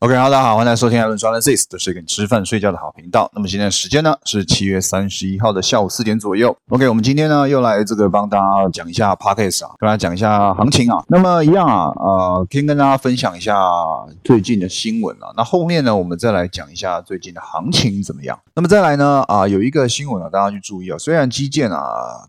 OK，好，大家好，欢迎来收听艾伦 Analysis，这是一个吃饭睡觉的好频道。那么今天的时间呢是七月三十一号的下午四点左右。OK，我们今天呢又来这个帮大家讲一下 Podcast 啊，跟大家讲一下行情啊。那么一样啊，呃，先跟大家分享一下最近的新闻啊。那后面呢，我们再来讲一下最近的行情怎么样。那么再来呢，啊，有一个新闻啊，大家去注意啊。虽然基建啊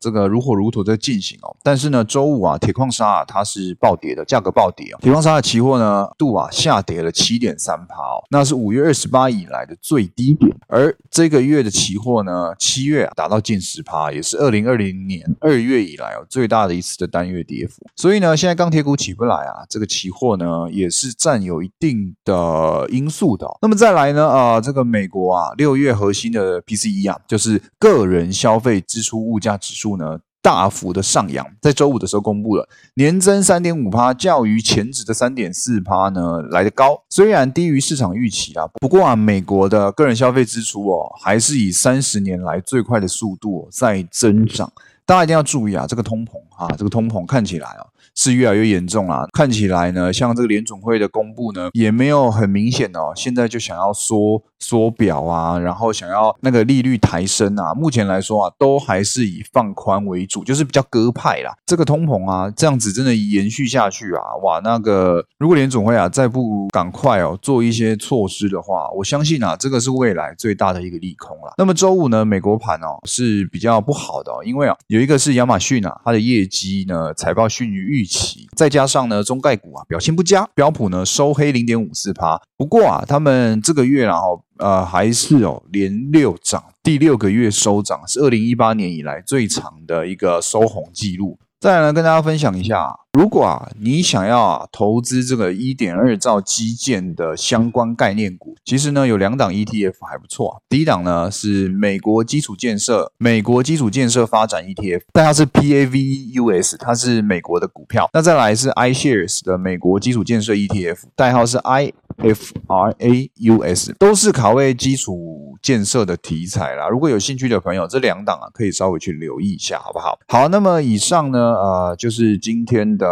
这个如火如荼在进行哦，但是呢，周五啊，铁矿砂啊它是暴跌的，价格暴跌啊。铁矿砂的期货呢度啊下跌了七点三趴哦。那是五月二十八以来的最低点，而这个月的期货呢，七月啊达到近十趴，也是二零二零年二月以来哦最大的一次的单月跌幅。所以呢，现在钢铁股起不来啊，这个期货呢也是占有一定的因素的。那么再来呢，啊，这个美国啊六月核心的 PCE 啊，就是个人消费支出物价指数呢。大幅的上扬，在周五的时候公布了年增三点五趴，较于前值的三点四趴呢来得高，虽然低于市场预期啊，不过啊，美国的个人消费支出哦，还是以三十年来最快的速度在增长。大家一定要注意啊，这个通膨啊，这个通膨看起来啊是越来越严重了。看起来呢，像这个联总会的公布呢，也没有很明显的哦，现在就想要缩。缩表啊，然后想要那个利率抬升啊，目前来说啊，都还是以放宽为主，就是比较鸽派啦。这个通膨啊，这样子真的延续下去啊，哇，那个如果联总会啊再不赶快哦做一些措施的话，我相信啊，这个是未来最大的一个利空了。那么周五呢，美国盘哦是比较不好的，因为啊有一个是亚马逊啊，它的业绩呢财报逊于预期，再加上呢中概股啊表现不佳，标普呢收黑零点五四趴。不过啊，他们这个月然后。呃，还是哦，连六涨，第六个月收涨，是二零一八年以来最长的一个收红记录。再来跟大家分享一下，如果啊你想要啊投资这个一点二兆基建的相关概念股，其实呢有两档 ETF 还不错。第一档呢是美国基础建设，美国基础建设发展 ETF，代号是 PAVUS，它是美国的股票。那再来是 iShares 的美国基础建设 ETF，代号是 I f r a u s 都是卡位基础建设的题材啦。如果有兴趣的朋友，这两档啊可以稍微去留意一下，好不好？好，那么以上呢。呃，就是今天的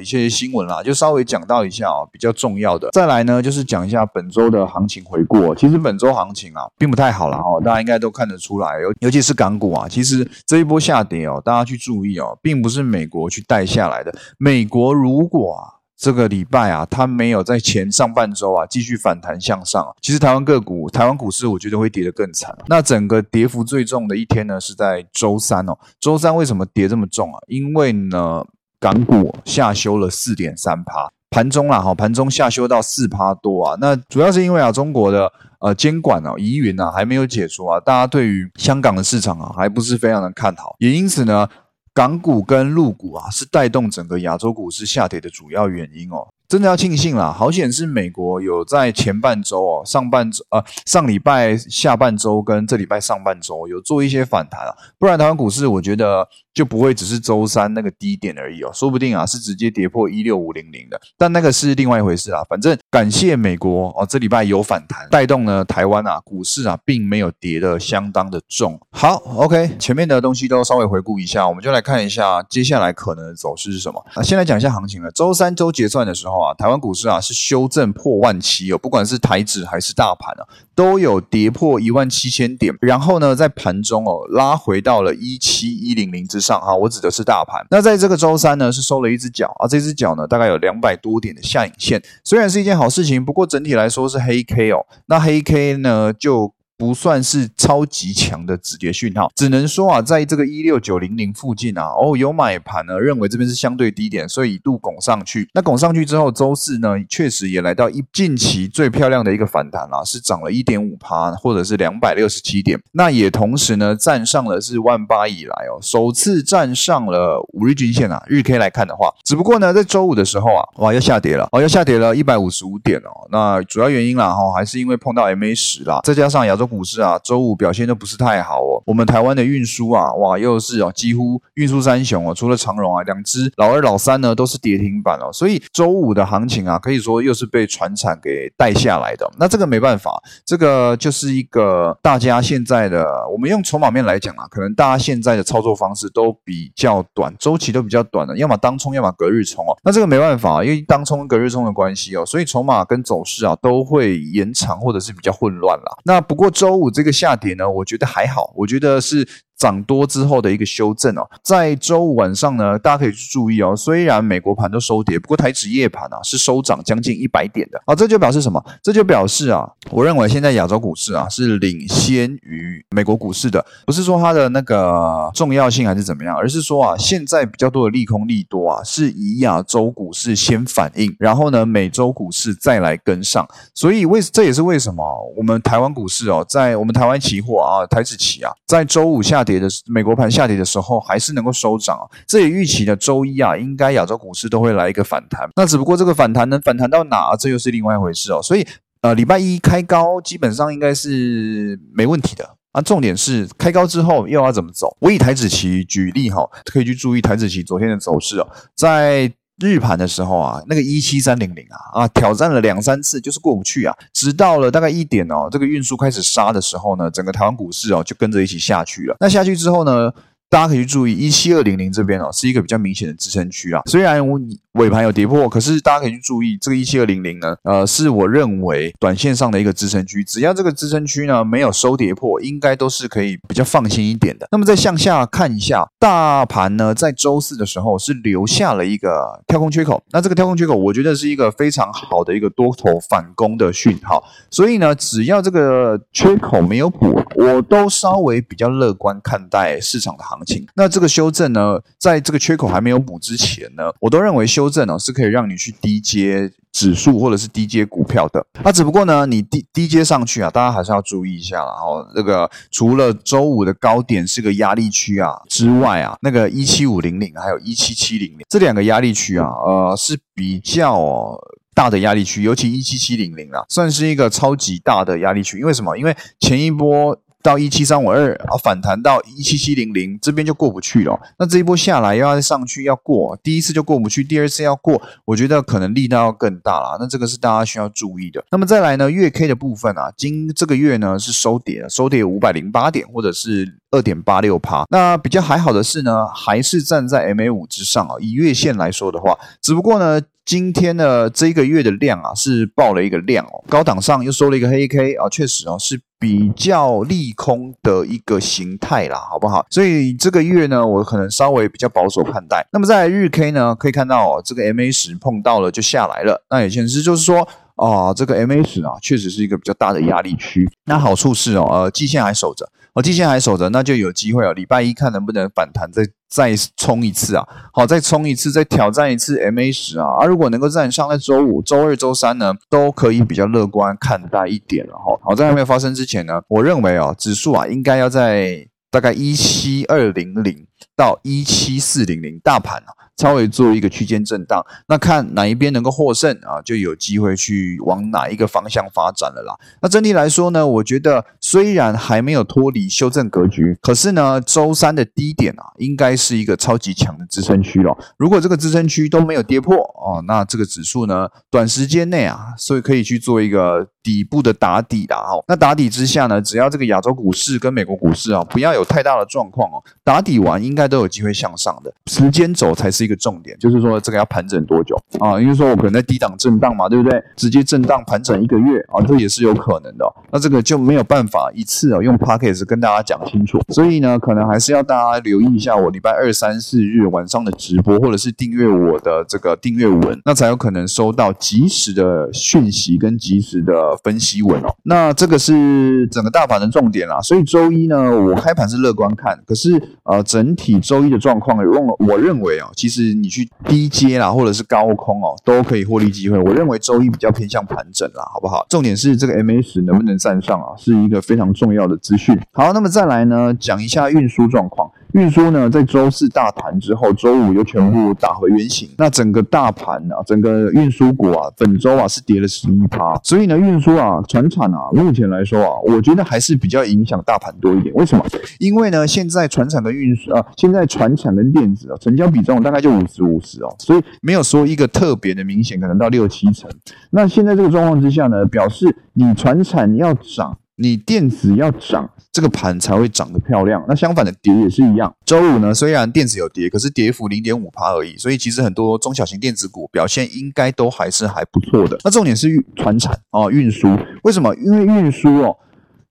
一些新闻啦，就稍微讲到一下哦，比较重要的。再来呢，就是讲一下本周的行情回顾。其实本周行情啊，并不太好了哦，大家应该都看得出来，尤尤其是港股啊，其实这一波下跌哦，大家去注意哦，并不是美国去带下来的。美国如果啊。这个礼拜啊，它没有在前上半周啊继续反弹向上。其实台湾个股、台湾股市，我觉得会跌得更惨。那整个跌幅最重的一天呢，是在周三哦。周三为什么跌这么重啊？因为呢，港股下修了四点三趴，盘中啦哈，盘中下修到四趴多啊。那主要是因为啊，中国的呃监管啊、疑云啊还没有解除啊，大家对于香港的市场啊还不是非常的看好，也因此呢。港股跟陆股啊，是带动整个亚洲股市下跌的主要原因哦。真的要庆幸啦，好险是美国有在前半周哦，上半周呃上礼拜下半周跟这礼拜上半周有做一些反弹啊，不然台湾股市我觉得。就不会只是周三那个低点而已哦，说不定啊是直接跌破一六五零零的，但那个是另外一回事啊。反正感谢美国哦，这礼拜有反弹，带动呢台湾啊股市啊并没有跌的相当的重。好，OK，前面的东西都稍微回顾一下，我们就来看一下接下来可能的走势是什么。那先来讲一下行情了。周三周结算的时候啊，台湾股市啊是修正破万七哦，不管是台指还是大盘啊，都有跌破一万七千点，然后呢在盘中哦拉回到了一七一零零之。上哈，我指的是大盘。那在这个周三呢，是收了一只脚啊，这只脚呢大概有两百多点的下影线，虽然是一件好事情，不过整体来说是黑 K 哦。那黑 K 呢就。不算是超级强的止跌讯号，只能说啊，在这个一六九零零附近啊，哦，有买盘呢，认为这边是相对低点，所以一度拱上去。那拱上去之后，周四呢，确实也来到一近期最漂亮的一个反弹啦，是涨了一点五趴，或者是两百六十七点。那也同时呢，站上了是万八以来哦，首次站上了五日均线啊。日 K 来看的话，只不过呢，在周五的时候啊，哇，又下跌了，哦，又下跌了一百五十五点哦。那主要原因啦，哈，还是因为碰到 MA 十啦，再加上亚洲。股市啊，周五表现都不是太好哦。我们台湾的运输啊，哇，又是哦，几乎运输三雄哦，除了长荣啊，两只老二、老三呢都是跌停板哦。所以周五的行情啊，可以说又是被船产给带下来的。那这个没办法，这个就是一个大家现在的，我们用筹码面来讲啊，可能大家现在的操作方式都比较短，周期都比较短的，要么当冲，要么隔日冲哦。那这个没办法，因为当冲跟隔日冲的关系哦，所以筹码跟走势啊都会延长或者是比较混乱啦。那不过周五这个下跌呢，我觉得还好，我觉得是。涨多之后的一个修正哦，在周五晚上呢，大家可以去注意哦。虽然美国盘都收跌，不过台指夜盘啊是收涨将近一百点的啊，这就表示什么？这就表示啊，我认为现在亚洲股市啊是领先于美国股市的，不是说它的那个重要性还是怎么样，而是说啊，现在比较多的利空利多啊是以亚洲股市先反应，然后呢，美洲股市再来跟上。所以为这也是为什么我们台湾股市哦，在我们台湾期货啊，台指期啊，在周五下。跌的美国盘下跌的时候，还是能够收涨啊！这也预期的周一啊，应该亚洲股市都会来一个反弹。那只不过这个反弹能反弹到哪，这又是另外一回事哦。所以呃，礼拜一开高基本上应该是没问题的啊。重点是开高之后又要怎么走？我以台子期举例哈，可以去注意台子期昨天的走势哦，在。日盘的时候啊，那个一七三零零啊啊，挑战了两三次，就是过不去啊。直到了大概一点哦，这个运输开始杀的时候呢，整个台湾股市哦就跟着一起下去了。那下去之后呢？大家可以去注意，一七二零零这边哦，是一个比较明显的支撑区啊。虽然我尾盘有跌破，可是大家可以去注意，这个一七二零零呢，呃，是我认为短线上的一个支撑区。只要这个支撑区呢没有收跌破，应该都是可以比较放心一点的。那么再向下看一下，大盘呢在周四的时候是留下了一个跳空缺口。那这个跳空缺口，我觉得是一个非常好的一个多头反攻的讯号。所以呢，只要这个缺口没有补，我都稍微比较乐观看待市场的行。行情，那这个修正呢，在这个缺口还没有补之前呢，我都认为修正呢是可以让你去低接指数或者是低接股票的。那只不过呢，你低低接上去啊，大家还是要注意一下了。哦，那个除了周五的高点是个压力区啊之外啊，那个一七五零零还有一七七零零这两个压力区啊，呃是比较大的压力区，尤其一七七零零啊，算是一个超级大的压力区。因为什么？因为前一波。到一七三五二，啊反弹到一七七零零，这边就过不去了。那这一波下来，又要上去，要过第一次就过不去，第二次要过，我觉得可能力道要更大了。那这个是大家需要注意的。那么再来呢，月 K 的部分啊，今这个月呢是收跌，收跌五百零八点，或者是二点八六趴。那比较还好的是呢，还是站在 MA 五之上啊。以月线来说的话，只不过呢。今天呢这个月的量啊，是爆了一个量哦，高档上又收了一个黑 K 啊，确实哦是比较利空的一个形态啦，好不好？所以这个月呢，我可能稍微比较保守看待。那么在日 K 呢，可以看到哦，这个 MA 十碰到了就下来了，那也显示就是说啊，这个 MA 十啊，确实是一个比较大的压力区。那好处是哦，呃，季线还守着。哦，季线还守着，那就有机会哦。礼拜一看能不能反弹，再再冲一次啊。好，再冲一次，再挑战一次 MA 十啊。啊，如果能够站上，在周五、周二、周三呢，都可以比较乐观看待一点了哈。好，在还没有发生之前呢，我认为哦，指数啊，应该要在大概一七二零零到一七四零零，大盘啊。稍微做一个区间震荡，那看哪一边能够获胜啊，就有机会去往哪一个方向发展了啦。那整体来说呢，我觉得虽然还没有脱离修正格局，可是呢，周三的低点啊，应该是一个超级强的支撑区了。如果这个支撑区都没有跌破哦，那这个指数呢，短时间内啊，所以可以去做一个底部的打底的哦。那打底之下呢，只要这个亚洲股市跟美国股市啊，不要有太大的状况哦，打底完应该都有机会向上的。时间走才是。一个重点就是说，这个要盘整多久啊？因为说我可能在低档震荡嘛，对不对？直接震荡盘整一个月啊，这也是有可能的。那这个就没有办法一次啊用 p a c k a g e 跟大家讲清楚，所以呢，可能还是要大家留意一下我礼拜二、三、四日晚上的直播，或者是订阅我的这个订阅文，那才有可能收到及时的讯息跟及时的分析文哦。那这个是整个大盘的重点啦。所以周一呢，我开盘是乐观看，可是呃，整体周一的状况，用我认为啊，其实。是你去低阶啦，或者是高空哦，都可以获利机会。我认为周一比较偏向盘整啦，好不好？重点是这个 MA 十能不能站上啊，是一个非常重要的资讯。好，那么再来呢，讲一下运输状况。运输呢，在周四大弹之后，周五又全部打回原形。那整个大盘啊，整个运输股啊，本周啊是跌了十一趴。所以呢，运输啊，船产啊，目前来说啊，我觉得还是比较影响大盘多一点。为什么？因为呢，现在船产跟运输啊，现在船产跟电子啊，成交比重大概就五十五十哦，所以没有说一个特别的明显，可能到六七成。那现在这个状况之下呢，表示你船产要涨。你电子要涨，这个盘才会涨得漂亮。那相反的跌也是一样。周五呢，虽然电子有跌，可是跌幅零点五趴而已。所以其实很多中小型电子股表现应该都还是还不错的。那重点是运船产哦，运输为什么？因为运输哦。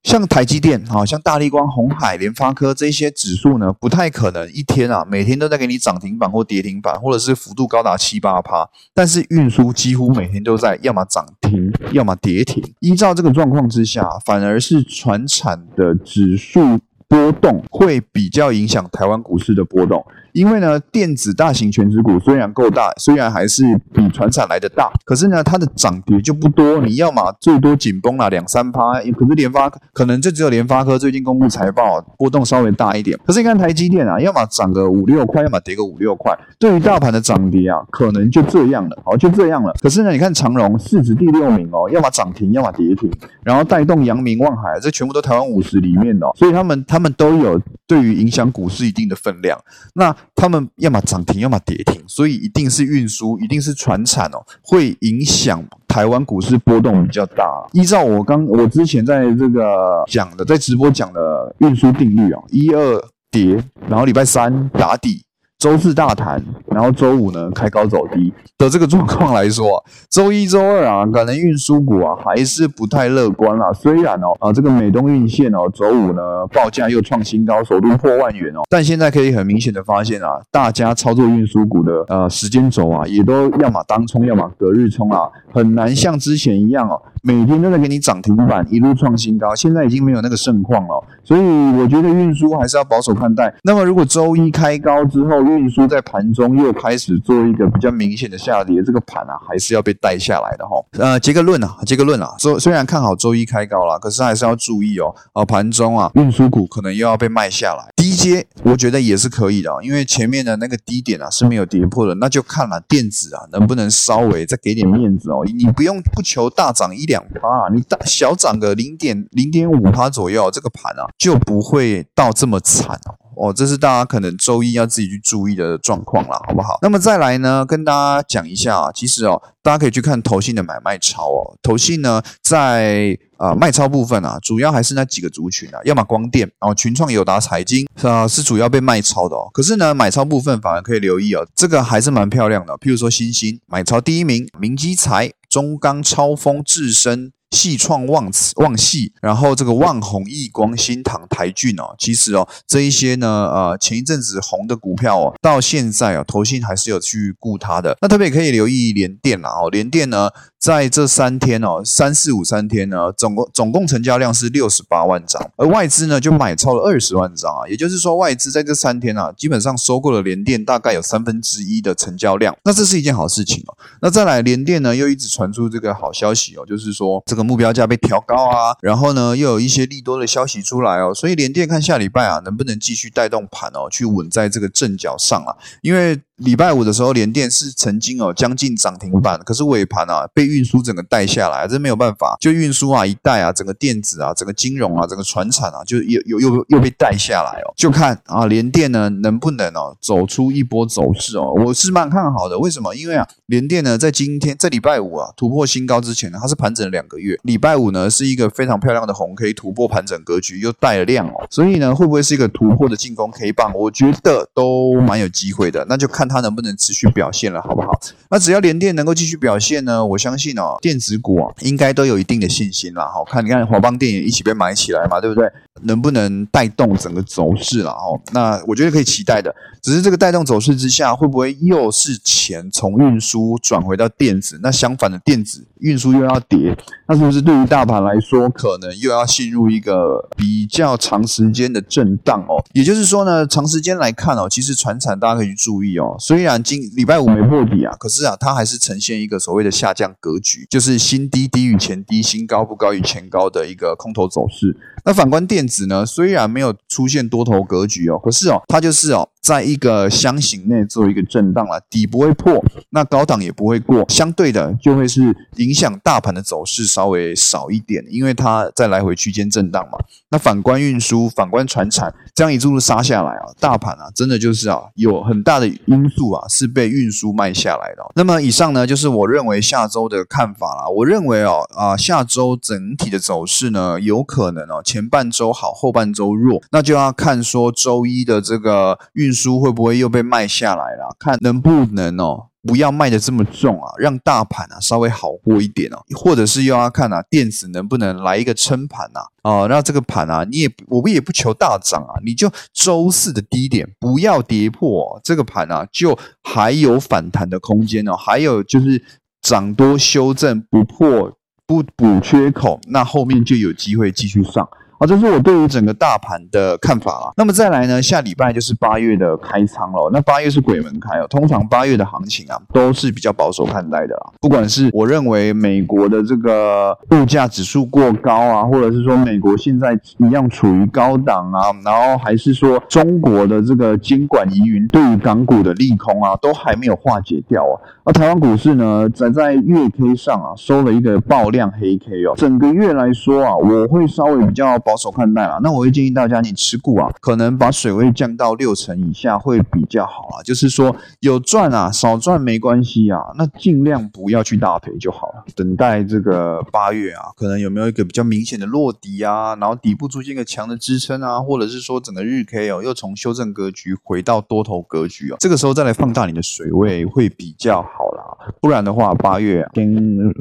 像台积电啊，像大立光、红海、联发科这些指数呢，不太可能一天啊，每天都在给你涨停板或跌停板，或者是幅度高达七八趴。但是运输几乎每天都在要么涨停，要么跌停。依照这个状况之下，反而是船产的指数波动会比较影响台湾股市的波动。因为呢，电子大型全值股虽然够大，虽然还是比船产来的大，可是呢，它的涨跌就不多。你要么最多紧绷了两三趴，可是联发可能就只有联发科最近公布财报，波动稍微大一点。可是你看台积电啊，要么涨个五六块，要么跌个五六块。对于大盘的涨跌啊，可能就这样了，好就这样了。可是呢，你看长荣市值第六名哦，要么涨停，要么跌停，然后带动阳明、望海，这全部都台湾五十里面的，所以他们他们都有对于影响股市一定的分量。那他们要么涨停，要么跌停，所以一定是运输，一定是船产哦，会影响台湾股市波动比较大。依照我刚我之前在这个讲的，在直播讲的运输定律啊，一二跌，然后礼拜三打底。周四大谈，然后周五呢开高走低的这个状况来说，周一周二啊，可能运输股啊还是不太乐观啦。虽然哦啊这个美东运线哦，周五呢报价又创新高，首度破万元哦，但现在可以很明显的发现啊，大家操作运输股的呃时间轴啊，也都要么当冲，要么隔日冲啊，很难像之前一样哦。每天都在给你涨停板，一路创新高，现在已经没有那个盛况了，所以我觉得运输还是要保守看待。那么如果周一开高之后，运输在盘中又开始做一个比较明显的下跌，这个盘啊还是要被带下来的哈。呃，结个论啊，结个论啊，说虽然看好周一开高了，可是还是要注意哦。呃，盘中啊，运输股可能又要被卖下来。低阶我觉得也是可以的，因为前面的那个低点啊是没有跌破的，那就看了电子啊能不能稍微再给点面子哦。你不用不求大涨一两。趴啊，你大小涨个零点零点五趴左右，这个盘啊就不会到这么惨哦。哦，这是大家可能周一要自己去注意的状况啦，好不好？那么再来呢，跟大家讲一下啊，其实哦，大家可以去看投信的买卖超哦。投信呢，在啊卖超部分啊，主要还是那几个族群啊，要么光电，然后群创、友达、财经啊，是主要被卖超的哦。可是呢，买超部分反而可以留意哦，这个还是蛮漂亮的。譬如说，新兴买超第一名，明基财。中钢、超风、智深、戏创、旺此旺戏，然后这个旺宏、亿光、新唐、台骏哦，其实哦，这一些呢，呃，前一阵子红的股票哦，到现在哦，投信还是有去顾它的。那特别可以留意联电了，哦，联电呢。在这三天哦，三四五三天呢，总共总共成交量是六十八万张，而外资呢就买超了二十万张啊，也就是说外资在这三天啊，基本上收购了联电大概有三分之一的成交量，那这是一件好事情哦。那再来联电呢，又一直传出这个好消息哦，就是说这个目标价被调高啊，然后呢又有一些利多的消息出来哦，所以联电看下礼拜啊能不能继续带动盘哦，去稳在这个正脚上啊，因为。礼拜五的时候，联电是曾经哦将近涨停板，可是尾盘啊被运输整个带下来，这没有办法。就运输啊一带啊，整个电子啊，整个金融啊，整个船产啊，就又又又又被带下来哦。就看啊联电呢能不能哦走出一波走势哦，我是蛮看好的。为什么？因为啊联电呢在今天在礼拜五啊突破新高之前呢，它是盘整了两个月。礼拜五呢是一个非常漂亮的红 K 突破盘整格局，又带了量哦，所以呢会不会是一个突破的进攻 K 棒？我觉得都蛮有机会的，那就看。它能不能持续表现了，好不好？那只要联电能够继续表现呢，我相信哦，电子股啊应该都有一定的信心了。好看，你看华邦电也一起被买起来嘛，对不对？能不能带动整个走势了？哦，那我觉得可以期待的。只是这个带动走势之下，会不会又是钱从运输转回到电子？那相反的，电子运输又要跌，那是不是对于大盘来说，可能又要进入一个比较长时间的震荡哦？也就是说呢，长时间来看哦，其实船产大家可以去注意哦。虽然今礼拜五没破底啊，可是啊，它还是呈现一个所谓的下降格局，就是新低低于前低，新高不高于前高的一个空头走势。那反观电。子呢，虽然没有出现多头格局哦，可是哦，它就是哦。在一个箱型内做一个震荡了，底不会破，那高档也不会过，相对的就会是影响大盘的走势稍微少一点，因为它在来回区间震荡嘛。那反观运输，反观船产，这样一路杀下来啊，大盘啊，真的就是啊，有很大的因素啊，是被运输卖下来的。那么以上呢，就是我认为下周的看法啦。我认为哦，啊，下周整体的走势呢，有可能哦，前半周好，后半周弱，那就要看说周一的这个运。书会不会又被卖下来了？看能不能哦，不要卖的这么重啊，让大盘啊稍微好过一点哦，或者是又要看啊，电子能不能来一个撑盘呐？哦，那这个盘啊，你也我们也不求大涨啊，你就周四的低点不要跌破，这个盘啊就还有反弹的空间哦，还有就是涨多修正不破不补缺口，那后面就有机会继续上。好，这是我对于整个大盘的看法啊。那么再来呢，下礼拜就是八月的开仓了。那八月是鬼门开哦，通常八月的行情啊，都是比较保守看待的啦。不管是我认为美国的这个物价指数过高啊，或者是说美国现在一样处于高档啊，然后还是说中国的这个监管疑云对于港股的利空啊，都还没有化解掉啊。而台湾股市呢，在在月 K 上啊，收了一个爆量黑 K 哦。整个月来说啊，我会稍微比较。保守看待啦，那我会建议大家，你持股啊，可能把水位降到六成以下会比较好啊。就是说有赚啊，少赚没关系啊，那尽量不要去大赔就好了。等待这个八月啊，可能有没有一个比较明显的落底啊，然后底部出现一个强的支撑啊，或者是说整个日 K 哦，又从修正格局回到多头格局啊，这个时候再来放大你的水位会比较好啦。不然的话，八月先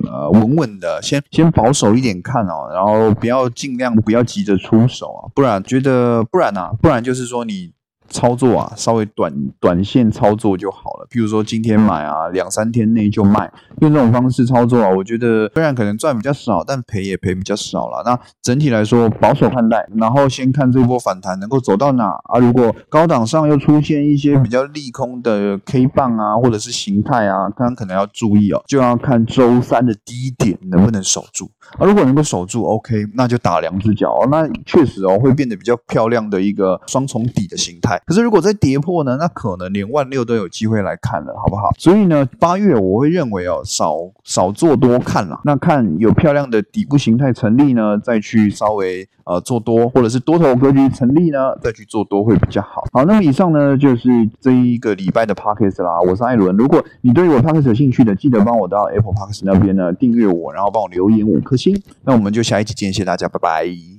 呃稳稳的，先先保守一点看哦，然后不要尽量不要。急着出手啊，不然觉得不然呢？不然就是说你。操作啊，稍微短短线操作就好了。譬如说今天买啊，两三天内就卖，用这种方式操作啊，我觉得虽然可能赚比较少，但赔也赔比较少了。那整体来说保守看待，然后先看这波反弹能够走到哪啊。如果高档上又出现一些比较利空的 K 棒啊，或者是形态啊，刚刚可能要注意哦，就要看周三的低点能不能守住啊。如果能够守住，OK，那就打两只脚，那确实哦会变得比较漂亮的一个双重底的形态。可是如果再跌破呢？那可能连万六都有机会来看了，好不好？所以呢，八月我会认为哦，少少做多看了。那看有漂亮的底部形态成立呢，再去稍微呃做多，或者是多头格局成立呢，再去做多会比较好。好，那么以上呢就是这一个礼拜的 p o c k e t 啦。我是艾伦，如果你对我 p o c k e t 有兴趣的，记得帮我到 Apple p o c k e t 那边呢订阅我，然后帮我留言五颗星。那我们就下一集见，谢谢大家，拜拜。